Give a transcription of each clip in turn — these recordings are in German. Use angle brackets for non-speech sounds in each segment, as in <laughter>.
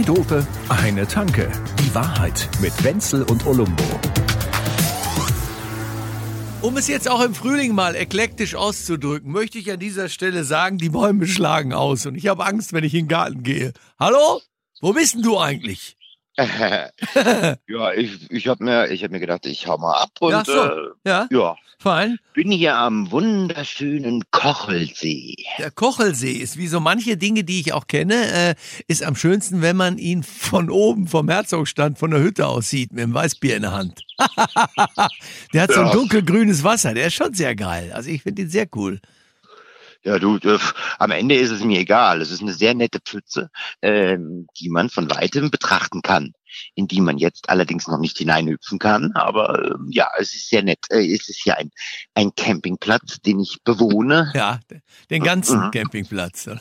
Zwei Dope, eine Tanke. Die Wahrheit mit Wenzel und Olumbo. Um es jetzt auch im Frühling mal eklektisch auszudrücken, möchte ich an dieser Stelle sagen, die Bäume schlagen aus und ich habe Angst, wenn ich in den Garten gehe. Hallo? Wo bist denn du eigentlich? <laughs> ja, ich, ich habe mir, ich hab mir gedacht, ich hau mal ab und Ja, so. äh, Ja, ja, fein. bin hier am wunderschönen Kochelsee. Der Kochelsee ist wie so manche Dinge, die ich auch kenne, äh, ist am schönsten, wenn man ihn von oben vom Herzogstand von der Hütte aus sieht, mit dem Weißbier in der Hand. <laughs> der hat so ein dunkelgrünes Wasser, der ist schon sehr geil. Also ich finde ihn sehr cool. Ja, du, äh, am Ende ist es mir egal. Es ist eine sehr nette Pfütze, ähm, die man von weitem betrachten kann, in die man jetzt allerdings noch nicht hineinhüpfen kann. Aber ähm, ja, es ist sehr nett. Äh, es ist hier ein, ein Campingplatz, den ich bewohne. <laughs> Ja, den ganzen Mhm. Campingplatz. <laughs>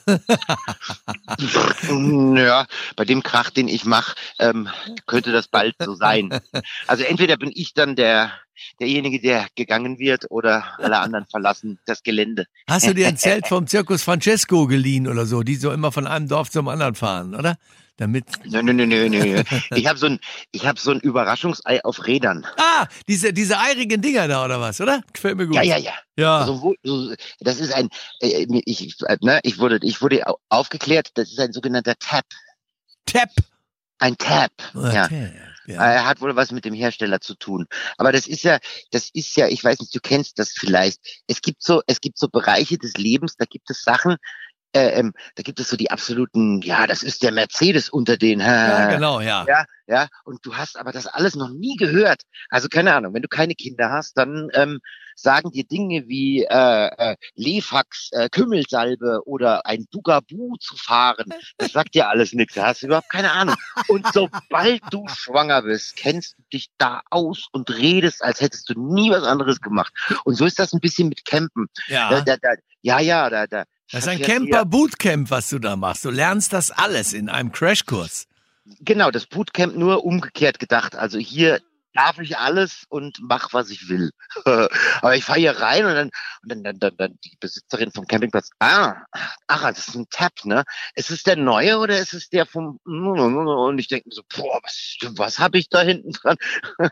Ja, bei dem Krach, den ich mache, ähm, könnte das bald so sein. Also entweder bin ich dann der derjenige, der gegangen wird, oder alle anderen verlassen das Gelände. Hast du dir ein <laughs> Zelt vom Zirkus Francesco geliehen oder so, die so immer von einem Dorf zum anderen fahren, oder? Damit. Nö, nö, nö, nö, nö. Ich habe so ein, ich habe so ein Überraschungsei auf Rädern. Ah, diese, diese eirigen Dinger da oder was, oder? Gefällt mir gut. Ja, ja, ja. Ja. Also, das ist ein, äh, ich, äh, ne, ich wurde, ich wurde au- aufgeklärt. Das ist ein sogenannter Tap, Tap. ein Tap. Ja. Okay. ja. Er hat wohl was mit dem Hersteller zu tun. Aber das ist ja, das ist ja, ich weiß nicht, du kennst das vielleicht. Es gibt so, es gibt so Bereiche des Lebens, da gibt es Sachen, äh, ähm, da gibt es so die absoluten, ja, das ist der Mercedes unter den. ja, genau, ja. Ja, ja, und du hast aber das alles noch nie gehört. Also keine Ahnung, wenn du keine Kinder hast, dann ähm, sagen dir Dinge wie äh, äh, Lefax, äh, Kümmelsalbe oder ein Bugabu zu fahren. Das sagt dir alles nichts. Da hast du überhaupt keine Ahnung. Und sobald du schwanger bist, kennst du dich da aus und redest, als hättest du nie was anderes gemacht. Und so ist das ein bisschen mit Campen. Da, Ja. da, da, ja, ja, da, da. Das ist ein verfährt ihr- Camper Bootcamp, was du da machst. Du lernst das alles in einem Crashkurs. Genau, das Bootcamp nur umgekehrt gedacht. Also hier darf ich alles und mach, was ich will. <laughs> Aber ich fahre hier rein und dann, und dann, dann, dann, dann die Besitzerin vom Campingplatz, ah, ach, das ist ein Tab, ne? Ist es der neue oder ist es der vom, und ich denke mir so, boah, was, was habe ich da hinten dran? <laughs>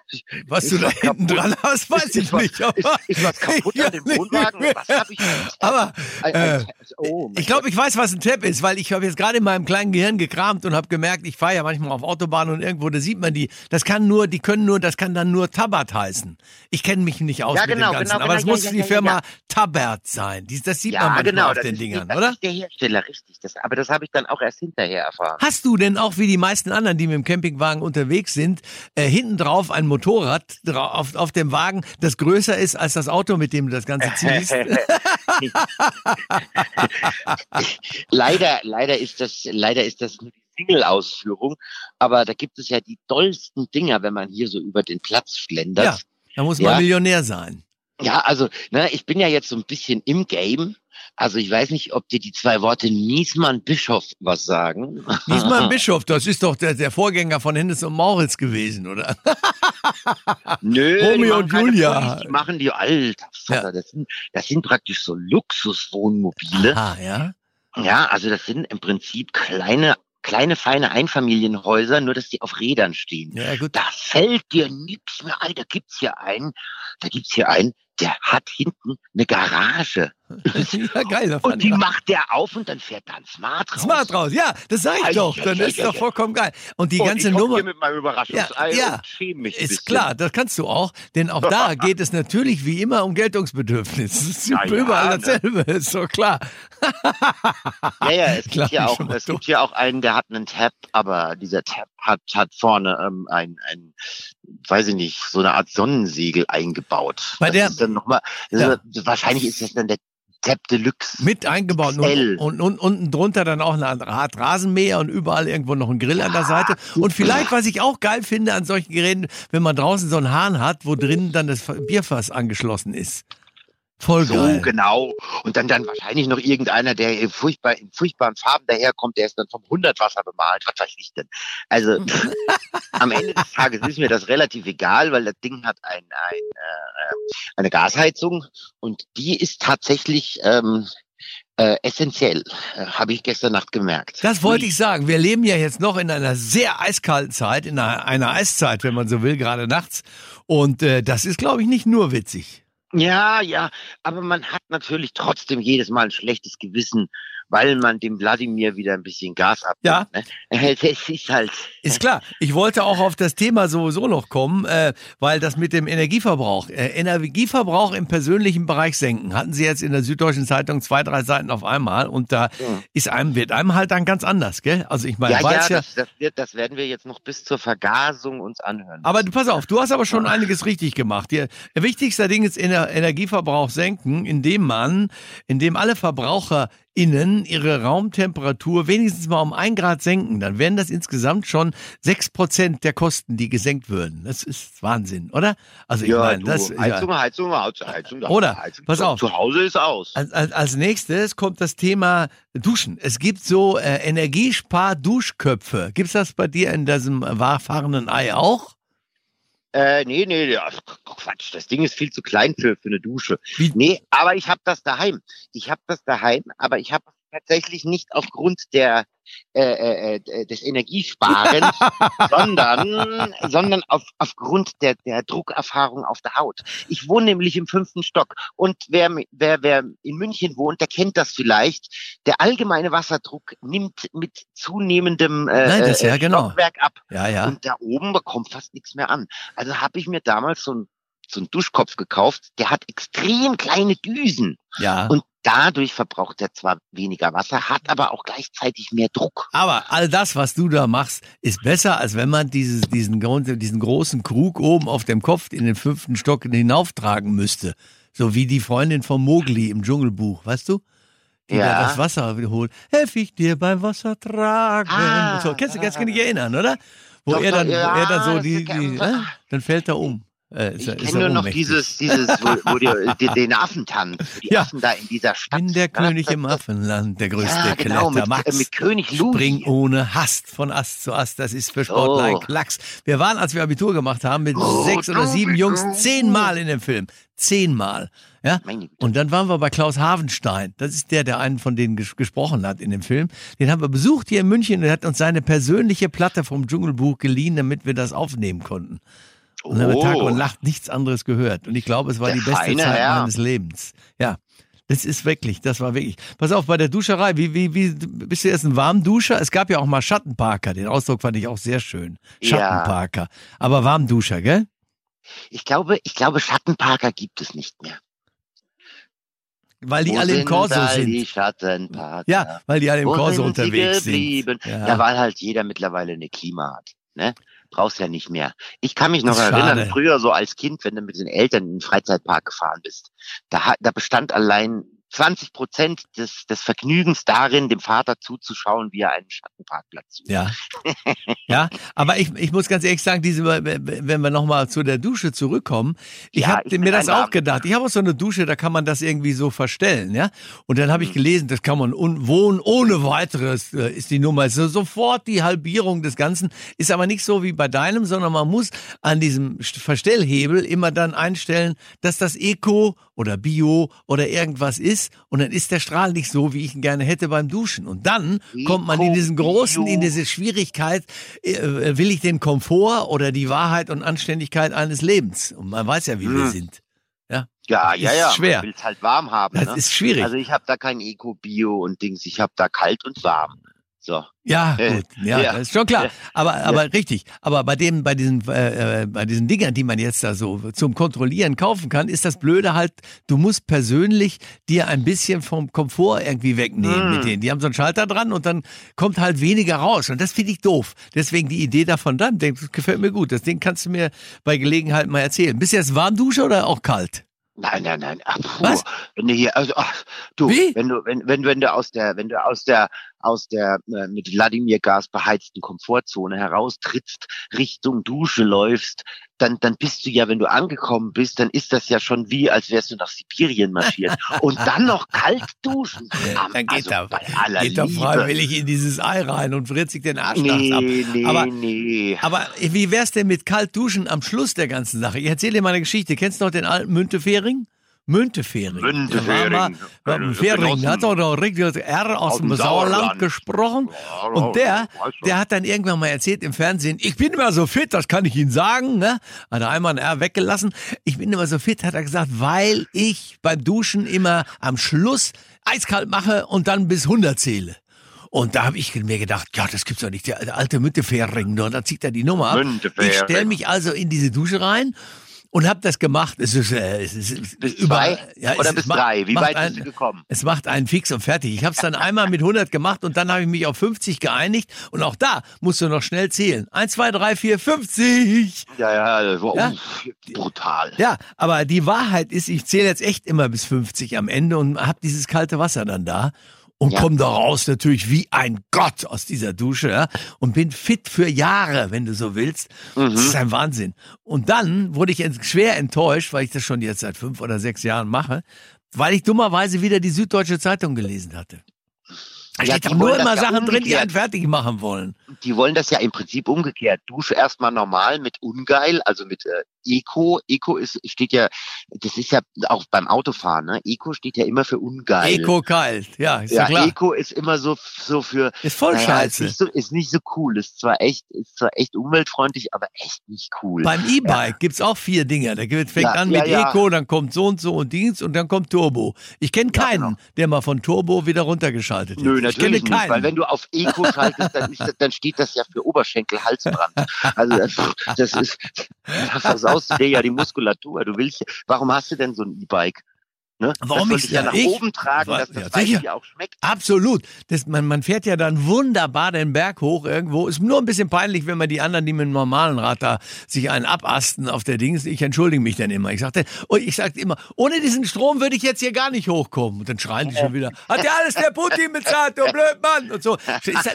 Was du da was hinten kaputt? dran hast, weiß ich nicht. Aber, was <laughs> kaputt an dem. Wohnwagen? Was habe ich? aber Ein, äh, ein, oh, mein ich glaube, ich weiß, was ein Tab ist, weil ich habe jetzt gerade in meinem kleinen Gehirn gekramt und habe gemerkt, ich fahre ja manchmal auf Autobahnen und irgendwo, da sieht man die. Das kann nur, die können nur, das kann dann nur Tabat heißen. Ich kenne mich nicht aus Ja, mit genau, dem Ganzen, genau, aber das genau, muss ja, die ja, Firma. Tabert sein. Die, das sieht man manchmal genau, auf den ist, Dingern, das oder? ist der Hersteller, richtig. Das, aber das habe ich dann auch erst hinterher erfahren. Hast du denn auch wie die meisten anderen, die mit dem Campingwagen unterwegs sind, äh, hinten drauf ein Motorrad auf, auf dem Wagen, das größer ist als das Auto, mit dem du das Ganze ziehst? <laughs> <laughs> leider, leider ist das, leider ist das nur die Single-Ausführung, aber da gibt es ja die dollsten Dinger, wenn man hier so über den Platz schlendert. Ja. Da muss man Ja. Millionär sein. Ja, also, ne, ich bin ja jetzt so ein bisschen im Game. Also ich weiß nicht, ob dir die zwei Worte Niesmann Bischof was sagen. <laughs> Niesmann <laughs> Bischof, das ist doch der, der Vorgänger von Hennes und Mauritz gewesen, oder? <laughs> Nö, Romeo die machen und Julia. Pullis, Die machen die alter Vater. Das, sind, das sind praktisch so Luxuswohnmobile. Ah, ja. Ja, also das sind im Prinzip kleine, kleine, feine Einfamilienhäuser, nur dass die auf Rädern stehen. Ja, gut. Da fällt dir nichts mehr ein. Da gibt's hier einen, da gibt's hier einen, der hat hinten eine Garage. <laughs> ja, geil. da fahren Und die wir- macht der auf und dann fährt da ein Smart raus. Smart raus, ja, das sag ich Ei, doch. Dann ei, ist ei, doch vollkommen geil. Und die und ganze ich Nummer. hier mit meinem Überraschungsei Ja, ja. Ist klar, das kannst du auch, denn auch da <laughs> geht es natürlich wie immer um Geltungsbedürfnis. Das ist Ja, ja, überall ne? dasselbe, ist so klar. <laughs> Ja, ja, es gibt hier ich auch, es gibt hier auch einen, der hat einen Tab, aber dieser Tab hat, hat vorne ähm, ein, ein, weiß ich nicht, so eine Art Sonnensegel eingebaut. Bei das der- ist dann noch mal, das Ja. ist, wahrscheinlich ist das dann der Tab Deluxe. Mit eingebaut XL. und, und, unten drunter dann auch eine Art Rasenmäher und überall irgendwo noch ein Grill an der Seite. Und vielleicht, was ich auch geil finde an solchen Geräten, wenn man draußen so einen Hahn hat, wo drin dann das Bierfass angeschlossen ist. Voll So, geil. genau. Und dann, dann wahrscheinlich noch irgendeiner, der in, furchtbar, in furchtbaren Farben daherkommt, der ist dann vom Hundertwasser bemalt. Was weiß ich denn? Also, <laughs> am Ende des Tages ist mir das relativ egal, weil das Ding hat ein, ein, äh, eine Gasheizung und die ist tatsächlich, ähm, Äh, essentiell, äh, habe ich gestern Nacht gemerkt. Das wollte ich sagen. Wir leben ja jetzt noch in einer sehr eiskalten Zeit, in einer, einer Eiszeit, wenn man so will, gerade nachts. Und äh, das ist, glaube ich, nicht nur witzig. Ja, ja, aber man hat natürlich trotzdem jedes Mal ein schlechtes Gewissen, weil man dem Wladimir wieder ein bisschen Gas abnimmt. Ja. Ne? Das ist halt. Ist klar. Ich wollte auch auf das Thema sowieso noch kommen, äh, weil das mit dem Energieverbrauch, äh, Energieverbrauch im persönlichen Bereich senken, hatten Sie jetzt in der Süddeutschen Zeitung zwei, drei Seiten auf einmal und da Ja. ist einem, wird einem halt dann ganz anders, gell? Also ich meine, Ja, ja, ja, das, das, wird, das werden wir jetzt noch bis zur Vergasung uns anhören. aber du, pass auf, du hast aber schon einiges richtig gemacht. Der, wichtigste Ding ist Ener Energieverbrauch senken, indem man, indem alle VerbraucherInnen ihre Raumtemperatur wenigstens mal um ein Grad senken. Dann wären das insgesamt schon sechs Prozent der Kosten, die gesenkt würden. Das ist Wahnsinn, oder? Also ich ja, meine, das ja. Heizung, Heizung, Heizung, Heizung. Oder, Heizung, pass auf. Zu Hause ist aus. Als, als, als nächstes kommt das Thema Duschen. Es gibt so äh, Energiespar-Duschköpfe. Gibt's das bei dir in diesem wahrfahrenden Ei auch? Äh, nee, nee, ach, Quatsch, das Ding ist viel zu klein für, für eine Dusche. Wie- Nee, aber ich habe das daheim. Ich habe das daheim, aber ich habe tatsächlich nicht aufgrund der äh, äh, äh, des Energiesparens, <laughs> sondern sondern auf, aufgrund der der Druckerfahrung auf der Haut. Ich wohne nämlich im fünften Stock und wer wer wer in München wohnt, der kennt das vielleicht. Der allgemeine Wasserdruck nimmt mit zunehmendem äh, Nein, das- äh, ja, genau. Stockwerk ab. Ja, ja. Und da oben bekommt fast nichts mehr an. Also habe ich mir damals so ein so einen Duschkopf gekauft, der hat extrem kleine Düsen Ja. und dadurch verbraucht er zwar weniger Wasser, hat aber auch gleichzeitig mehr Druck. Aber all das, was du da machst, ist besser, als wenn man dieses, diesen, diesen großen Krug oben auf dem Kopf in den fünften Stock hinauftragen müsste. So wie die Freundin von Mowgli im Dschungelbuch, weißt du? Die Ja. da das Wasser wiederholt. Helf ich dir beim Wasser tragen. Ah. So, kannst du kannst du dich erinnern, oder? Wo Doch, er dann, wo ja, er dann so die, kann- die äh, dann fällt er um. Äh, Ich kenne nur noch ohnmächtig. dieses, dieses, wo, wo die, den Affentanz, die Ja. Affen da in dieser Stadt. Bin der König im Affenland, der größte Ja, genau, Kletter mit, Max. äh, mit König Louis. Spring ohne Hast von Ast zu Ast. Das ist für Sportler ein Oh. Klacks. Wir waren, als wir Abitur gemacht haben, mit Oh, sechs oder sieben bist Jungs zehnmal in dem Film. Zehnmal. Ja? Und dann waren wir bei Klaus Havenstein. Das ist der, der einen von denen ges gesprochen hat in dem Film. Den haben wir besucht hier in München und er hat uns seine persönliche Platte vom Dschungelbuch geliehen, damit wir das aufnehmen konnten. Und wir Tag und Nacht nichts anderes gehört. Und ich glaube, es war Der die beste Zeit Herr. meines Lebens. Ja. Das ist wirklich, das war wirklich. Pass auf, bei der Duscherei, wie, wie, wie, bist du jetzt ein Warmduscher? Es gab ja auch mal Schattenparker, den Ausdruck fand ich auch sehr schön. Ja. Schattenparker. Aber Warmduscher, gell? Ich glaube, ich glaube, Schattenparker gibt es nicht mehr. Weil die Wo alle im Korso sind. Die Schattenparker. Ja, weil die alle im Wo Korso unterwegs sind. Ja. weil halt jeder mittlerweile eine Klima hat. Ne? Brauchst ja nicht mehr. Ich kann mich noch erinnern, schade. früher so als Kind, wenn du mit den Eltern in den Freizeitpark gefahren bist, da, da bestand allein 20 Prozent des, des Vergnügens darin, dem Vater zuzuschauen, wie er einen Schattenparkplatz sucht. Ja. Ja, aber ich, ich muss ganz ehrlich sagen, diese, wenn wir nochmal zu der Dusche zurückkommen, ich Ja, habe mir das auch gedacht. Ich habe auch so eine Dusche, da kann man das irgendwie so verstellen, ja. Und dann habe ich Mhm. gelesen, das kann man wohnen ohne weiteres, äh, ist die Nummer. Ist so sofort die Halbierung des Ganzen. Ist aber nicht so wie bei deinem, sondern man muss an diesem St- Verstellhebel immer dann einstellen, dass das Eco oder Bio oder irgendwas ist. Und dann ist der Strahl nicht so, wie ich ihn gerne hätte beim Duschen. Und dann kommt man in diesen großen, in diese Schwierigkeit, äh, will ich den Komfort oder die Wahrheit und Anständigkeit eines Lebens? Und man weiß ja, wie wir Hm. sind. Ja, ja, Ist ja. schwer. Man will's halt warm haben. Das ne? ist schwierig. Also ich habe da kein Eco-Bio und Dings, ich habe da kalt und warm. So. Ja, gut, ja, ja. das ist schon klar. Ja. Aber, aber richtig. Aber bei dem, bei diesen, äh, äh, bei diesen Dingern, die man jetzt da so zum Kontrollieren kaufen kann, ist das Blöde halt, du musst persönlich dir ein bisschen vom Komfort irgendwie wegnehmen Hm. mit denen. Die haben so einen Schalter dran und dann kommt halt weniger raus. Und das finde ich doof. Deswegen die Idee davon dann, das gefällt mir gut. Das Ding kannst du mir bei Gelegenheit mal erzählen. Bist du jetzt Warmduscher oder auch kalt? Nein, nein, nein. Ach, puh. Was? Wenn du hier, also, ach, du, Wie? wenn du, wenn, wenn, wenn du aus der, wenn du aus der, aus der äh, mit Wladimir-Gas beheizten Komfortzone heraustrittst, Richtung Dusche läufst, dann, dann bist du ja, wenn du angekommen bist, dann ist das ja schon wie, als wärst du nach Sibirien marschiert. <laughs> Und dann noch kalt duschen. Ja, dann geht also, er, geht er freiwillig in dieses Ei rein und friert sich den Arsch nachts ab. Nee, nee, Aber- nee. Aber wie wär's denn mit kalt duschen am Schluss der ganzen Sache? Ich erzähle dir mal eine Geschichte. Kennst du noch den alten Müntefering? Müntefering. Müntefering. Fering, hat Genossen. noch richtig R aus Aus dem Sauerland Sauerland. gesprochen. Ja, Und der, der hat dann irgendwann mal erzählt im Fernsehen, ich bin immer so fit, das kann ich Ihnen sagen. Ne? Hat er einmal ein R weggelassen. Ich bin immer so fit, hat er gesagt, weil ich beim Duschen immer am Schluss eiskalt mache und dann bis 100 zähle. Und da habe ich mir gedacht, ja, das gibt's doch nicht. Der alte Müntefering, nur da zieht er die Nummer ab. Ich stelle mich also in diese Dusche rein und habe das gemacht. Es ist, äh, es ist Bis überall- zwei ja, oder bis macht- drei? Wie weit ein- bist du gekommen? es macht einen fix und fertig. Ich habe es dann einmal mit 100 gemacht und dann habe ich mich auf 50 geeinigt. Und auch da musst du noch schnell zählen. 1, 2, 3, 4, 50. Ja, ja, das war Ja. brutal. Ja, aber die Wahrheit ist, ich zähle jetzt echt immer bis 50 am Ende und habe dieses kalte Wasser dann da. Und Ja. komme da raus natürlich wie ein Gott aus dieser Dusche ja, und bin fit für Jahre, wenn du so willst. Das ist Mhm. ein Wahnsinn. Und dann wurde ich schwer enttäuscht, weil ich das schon jetzt seit fünf oder sechs Jahren mache, weil ich dummerweise wieder die Süddeutsche Zeitung gelesen hatte. Da Ja, steht doch nur immer Sachen drin, die einen fertig machen wollen. Die wollen das ja im Prinzip umgekehrt. Dusche erstmal normal mit ungeil, also mit äh, Eco. Eco ist, steht ja, das ist ja auch beim Autofahren, ne? Eco steht ja immer für ungeil. Eco kalt, ja, ist ja, ja, klar. Eco ist immer so, so für, ist voll naja, ist scheiße. nicht, so, ist nicht so cool. Ist zwar echt, ist zwar echt umweltfreundlich, aber echt nicht cool. Beim E-Bike gibt's auch vier Dinger. Der geht- fängt Ja, an ja, mit ja. Eco, dann kommt so und so und Dienst und dann kommt Turbo. Ich kenne Ja, keinen, genau. der mal von Turbo wieder runtergeschaltet Nö, ist. Ich kenne natürlich nicht, keinen. weil wenn du auf Eco schaltest, dann, ist dann steht das ja für Oberschenkel, Halsbrand. Also das, das ist, <laughs> das versaust dir ja die Muskulatur. Du willst, warum hast du denn so ein E-Bike? Ne? Warum das ich ja nach ich, oben tragen, war, dass das ja, ja auch schmeckt. Absolut. Das, man, man fährt ja dann wunderbar den Berg hoch irgendwo. Ist nur ein bisschen peinlich, wenn man die anderen, die mit dem normalen Rad da sich einen abasten auf der Dings. Ich entschuldige mich dann immer. Ich sagte, ich sagte immer, ohne diesen Strom würde ich jetzt hier gar nicht hochkommen. Und dann schreien die schon wieder, hat ja alles der Putin bezahlt, du Blödmann und so.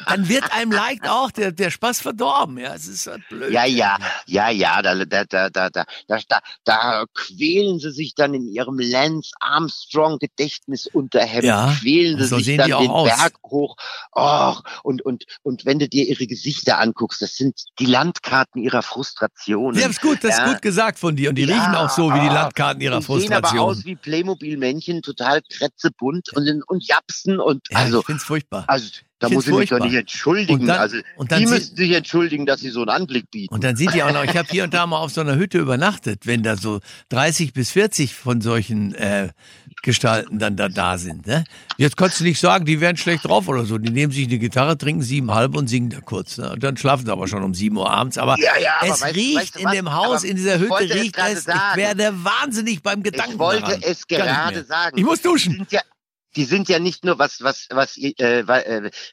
Dann wird einem leicht auch der, der Spaß verdorben. Ja, es ist halt blöd. Ja, ja, ja, ja, da, da, da, da, da, da, da quälen sie sich dann in ihrem Lenz an. Armstrong Gedächtnisunterhemd, Ja, quälen sie so sich sehen dann die den aus. Berg hoch. Och, und, und, und wenn du dir ihre Gesichter anguckst, das sind die Landkarten ihrer Frustration. Ja, ist gut, das ist Ja. gut gesagt von dir. Und die Ja, riechen auch so wie die ah, Landkarten ihrer die sehen aber Frustration. aus wie Playmobil-Männchen, total kretzebunt und, und japsen und ja, also, ich find's furchtbar. also da muss ich mich doch nicht entschuldigen. Und dann- also und dann die müssen sich entschuldigen, dass sie so einen Anblick bieten. Und dann sind die auch noch, ich habe hier und da mal auf so einer Hütte übernachtet, wenn da so 30 bis 40 von solchen äh, Gestalten dann da, da sind. Ne? Jetzt kannst du nicht sagen, die wären schlecht drauf oder so. Die nehmen sich eine Gitarre, trinken siebenhalb und singen da kurz. Ne? Und dann schlafen sie aber schon um 7 Uhr abends. Aber Ja, ja, aber es weißt- riecht weißt du in dem Haus, in dieser Hütte riecht es. Ich werde wahnsinnig beim Gedanken Ich wollte daran. es gerade sagen. Ich muss duschen. ja, die sind ja nicht nur was was was äh, äh,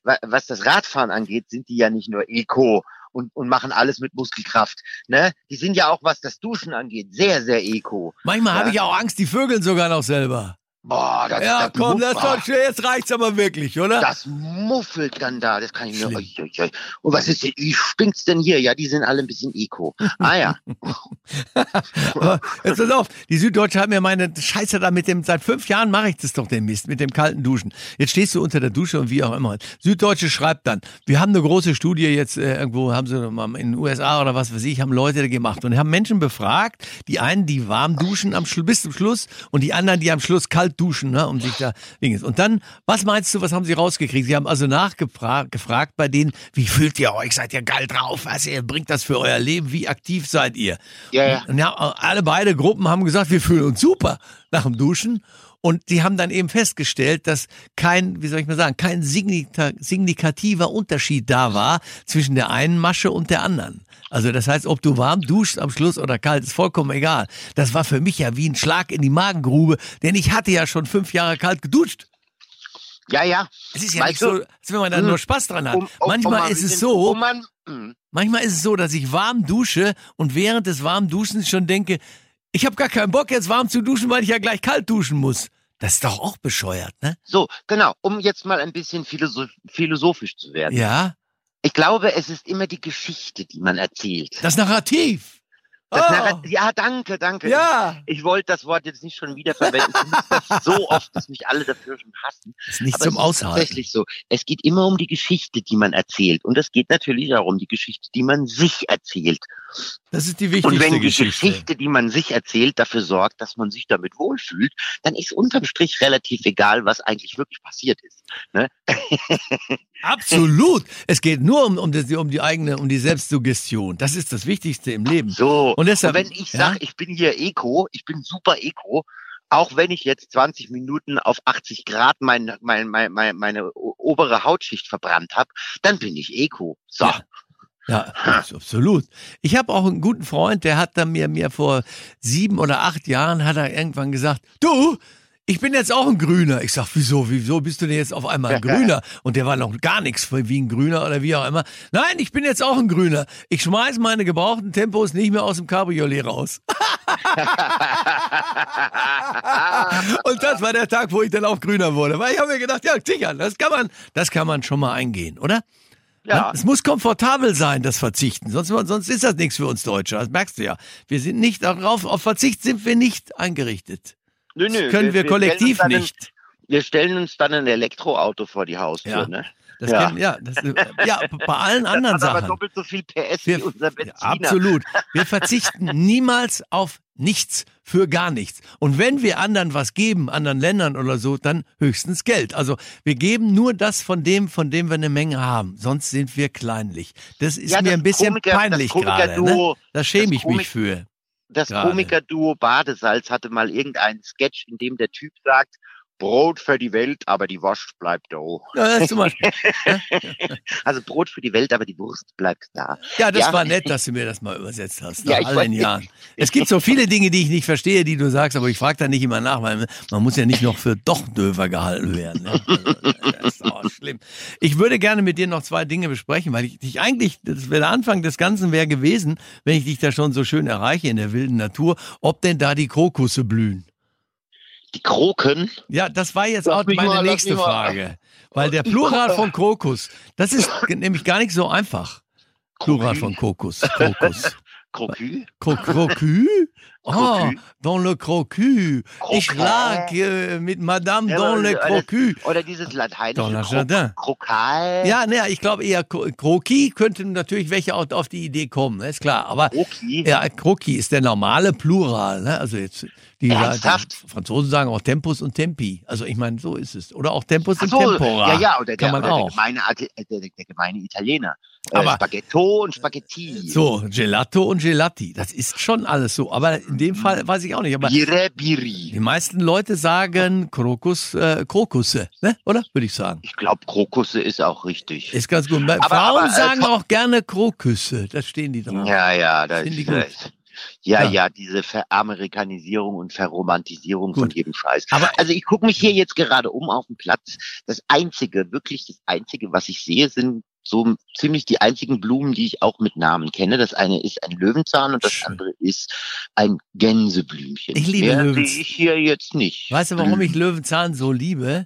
wa- was das Radfahren angeht, sind die ja nicht nur Eco und und machen alles mit Muskelkraft. Ne? Die sind ja auch was das Duschen angeht, sehr sehr Eco. Manchmal Ja. habe ich auch Angst, die vögeln sogar noch selber. Boah, das, Ja, das, komm, das ist boah, doch schön. Jetzt reicht's aber wirklich, oder? das muffelt dann da, das kann ich mir. Oi, oi, oi. Und was ist denn, wie stinkt's denn hier? Ja, die sind alle ein bisschen Eco. Ah ja. <laughs> Jetzt pass auf, die Süddeutsche hat mir meine Scheiße da mit dem, seit fünf Jahren mache ich das doch den Mist, mit dem kalten Duschen. Jetzt stehst du unter der Dusche und wie auch immer. Süddeutsche schreibt dann, wir haben eine große Studie jetzt, äh, irgendwo haben sie mal in den USA oder was weiß ich, haben Leute gemacht und haben Menschen befragt, die einen, die warm duschen am bis zum Schluss und die anderen, die am Schluss kalt duschen, ne, um sich da Dinges. Und dann, was meinst du, was haben sie rausgekriegt? Sie haben also nachgefragt gefragt bei denen, wie fühlt ihr euch? Seid ihr geil drauf? Was ihr bringt das für euer Leben? Wie aktiv seid ihr? Ja, ja. Und ja, alle beide Gruppen haben gesagt, wir fühlen uns super nach dem Duschen. Und die haben dann eben festgestellt, dass kein, wie soll ich mal sagen, kein signika- signifikativer Unterschied da war zwischen der einen Masche und der anderen. Also das heißt, ob du warm duschst am Schluss oder kalt, ist vollkommen egal. Das war für mich ja wie ein Schlag in die Magengrube, denn ich hatte ja schon fünf Jahre kalt geduscht. Ja, ja. Es ist ja Weißt nicht so, als wenn man da hm, nur Spaß dran hat. Um, um, Manchmal um ist es so, hm. Manchmal ist es so, dass ich warm dusche und während des warmen Duschens schon denke, ich habe gar keinen Bock jetzt warm zu duschen, weil ich ja gleich kalt duschen muss. Das ist doch auch bescheuert, ne? So, genau, um jetzt mal ein bisschen philosoph philosophisch zu werden. Ja, Ich glaube, es ist immer die Geschichte, die man erzählt. das Narrativ. Das. Narrat- ja, danke, danke. Ja. Ich wollte das Wort jetzt nicht schon wieder verwenden. Das so oft, dass mich alle dafür schon hassen. Ist nicht Aber zum es ist Aushalten. tatsächlich so. Es geht immer um die Geschichte, die man erzählt. Und es geht natürlich darum, die Geschichte, die man sich erzählt. Das ist die Und wichtigste wenn die Geschichte. Geschichte, die man sich erzählt, dafür sorgt, dass man sich damit wohlfühlt, dann ist unterm Strich relativ egal, was eigentlich wirklich passiert ist. Ne? <laughs> Absolut. Es geht nur um, um, das, um die eigene, um die Selbstsuggestion. Das ist das Wichtigste im Leben. So. Und deshalb, wenn ich ja? sage, ich bin hier Eco, ich bin super Eco, auch wenn ich jetzt 20 Minuten auf 80 Grad mein, mein, mein, mein, meine obere Hautschicht verbrannt habe, dann bin ich Eco. So. Ja. Ja, abs- absolut. Ich habe auch einen guten Freund, der hat dann mir, mir vor sieben oder acht Jahren hat er irgendwann gesagt, du, ich bin jetzt auch ein Grüner. Ich sag, wieso, wieso bist du denn jetzt auf einmal ein Grüner? Und der war noch gar nichts wie ein Grüner oder wie auch immer. Nein, ich bin jetzt auch ein Grüner. Ich schmeiß meine gebrauchten Tempos nicht mehr aus dem Cabriolet raus. <laughs> Und das war der Tag, wo ich dann auch Grüner wurde. Weil ich habe mir gedacht, ja, sicher, das kann man, das kann man schon mal eingehen, oder? Ja. Es muss komfortabel sein, das Verzichten. Sonst, sonst ist das nichts für uns Deutsche. Das merkst du ja. Wir sind nicht darauf, auf Verzicht sind wir nicht eingerichtet. Nö, Das nö, können wir, uns kollektiv dann ein- nicht. Wir stellen uns dann ein Elektroauto vor die Haustür, Ja. ne? Das Ja. Kennen, ja, das, ja, <laughs> bei allen anderen Hat aber Sachen. doppelt so viel PS Wir, wie unser ja, Benziner. absolut. Wir <laughs> verzichten niemals auf nichts, für gar nichts. Und wenn wir anderen was geben, anderen Ländern oder so, dann höchstens Geld. Also wir geben nur das von dem, von dem wir eine Menge haben. Sonst sind wir kleinlich. Das ist Ja, mir das ein bisschen Komiker- das peinlich gerade. Ne? Da schäme das ich mich Komik- für. Das. Komikerduo Badesalz hatte mal irgendeinen Sketch, in dem der Typ sagt, Brot für die Welt, aber die Wurst bleibt da. Ja, zum Beispiel. <laughs> Also Brot für die Welt, aber die Wurst bleibt da. Ja, das Ja. war nett, dass du mir das mal übersetzt hast. Ja, Nach ich all weiß den nicht. Jahren. Es gibt so viele Dinge, die ich nicht verstehe, die du sagst, aber ich frage da nicht immer nach, weil man muss ja nicht noch für doch döver gehalten werden. Ne? Also, das ist auch schlimm. Ich würde gerne mit dir noch zwei Dinge besprechen, weil ich dich eigentlich, das wäre der Anfang des Ganzen wäre gewesen, wenn ich dich da schon so schön erreiche in der wilden Natur, ob denn da die Krokusse blühen. Die Kroken, Ja, das war jetzt Lass auch meine mal, nächste. Frage. Weil der Plural von Krokus, das ist <laughs> nämlich gar nicht so einfach. Plural von Kokos. Krokus. Crocu, Cro Crocu? Oh, Crocu. dans le Crocu. Ich lag äh, mit Madame Ja, dans le Crocu. oder dieses lateinische Dans le Kro- Jardin. Krokal. Ja, ne, ich glaube eher Kro- Kroki könnten natürlich welche auf, auf die Idee kommen, ne, ist klar. Aber Kroki. ja, Kroki ist der normale Plural. Ne? Also jetzt die, Ernsthaft? die Franzosen sagen auch Tempus und Tempi. Also ich meine, so ist es. Oder auch Tempus Ach und so, Tempora. ja, ja, oder, der, oder auch. Der, gemeine, äh, der, der gemeine Italiener. Aber- äh, Spaghetto und Spaghetti. So, Gelato und Gelati. Das ist schon alles so. Aber in dem Fall weiß ich auch nicht. Aber Bire, Biri. Die meisten Leute sagen Krokus, äh, Krokusse, ne? oder? Würde ich sagen. Ich glaube, Krokusse ist auch richtig. Ist ganz gut. Aber- Frauen aber, äh, sagen auch gerne Krokusse. Da stehen die drauf. Ja, ja, da Finden die ist, gut. äh, ja, Ja. ja, diese Veramerikanisierung und Verromantisierung von Gut. jedem Scheiß. Aber Also ich gucke mich hier jetzt gerade um auf dem Platz. Das einzige, wirklich das einzige, was ich sehe, sind so ziemlich die einzigen Blumen, die ich auch mit Namen kenne. Das eine ist ein Löwenzahn und das Schön. andere ist ein Gänseblümchen. Ich liebe Mehr Löwenzahn. sehe ich hier jetzt nicht. weißt du, warum ich Löwenzahn so liebe?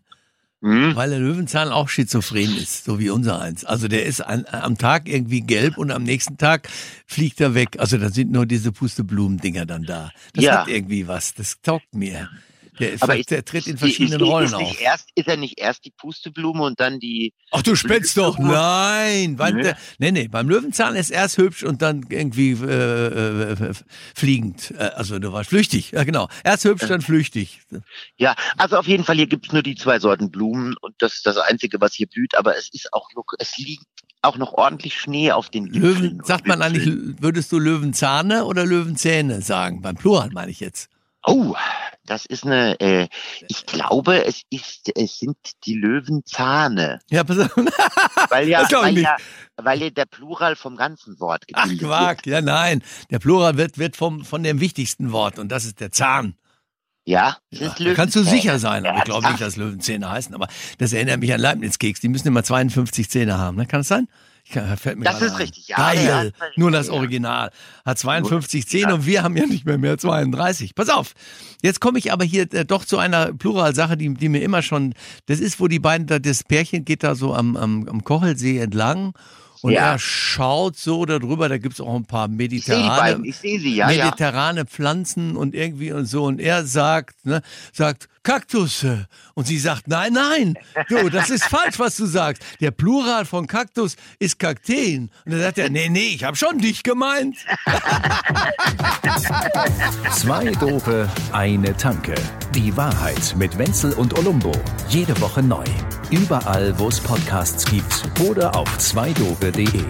Hm? Weil der Löwenzahn auch schizophren ist, so wie unser eins. Also der ist an, am Tag irgendwie gelb und am nächsten Tag fliegt er weg. Also da sind nur diese Pusteblumendinger dann da. Das Ja. hat irgendwie was. Das taugt mir. Der, ist, Aber ich- der tritt in verschiedenen ist, Rollen ist, auf. erst, ist er nicht erst die Pusteblume und dann die Ach du spitzt doch. Nein. Weil Nee. der, nee, nee. Beim Löwenzahn ist erst hübsch und dann irgendwie äh, äh, fliegend. Äh, Also du warst flüchtig. Ja, genau. Erst hübsch, dann flüchtig. Ja, also auf jeden Fall, hier gibt's nur die zwei Sorten Blumen und das ist das Einzige, was hier blüht, aber es ist auch noch, es liegt auch noch ordentlich Schnee auf den Gipfeln Löwen, sagt man eigentlich, würdest du Löwenzahne oder Löwenzähne sagen? Beim Plural meine ich jetzt. Oh, das ist eine, äh, ich glaube, es ist, es sind die Löwenzahne. Ja, pass auf. Weil ja, Das weil nicht. ja, weil ja der Plural vom ganzen Wort Ach, gebildet Quark. Ja, nein. Der Plural wird, wird vom, von dem wichtigsten Wort und das ist der Zahn. wird. Ja, es Ja, kannst du sicher sein, aber ich glaube nicht, dass Löwenzähne heißen. Aber das erinnert mich an Leibniz-Keks. Die müssen immer 52 Zähne haben. Ne? Kann das sein? Fällt mir Das ist ein. richtig, ja, Geil. ja, Nur das ja. Original. Hat 52 Nur- Zähne ja. und wir haben ja nicht mehr mehr 32. Pass auf. Jetzt komme ich aber hier äh, doch zu einer Pluralsache, die, die mir immer schon, das ist, wo die beiden, da, das Pärchen geht da so am, am, am Kochelsee entlang Und Ja. er schaut so darüber, da gibt's auch ein paar mediterrane, ich sie, ja, ja. mediterrane Pflanzen und irgendwie und so. Und er sagt, ne, sagt, Kaktus. Und sie sagt, nein, nein, du, das ist falsch, was du sagst. Der Plural von Kaktus ist Kakteen. Und dann sagt er, nee, nee, ich habe schon dich gemeint. <laughs> Zwei Dope, eine Tanke. Die Wahrheit mit Wenzel und Olumbo. Jede Woche neu. Überall, wo es Podcasts gibt oder auf zweidope.de.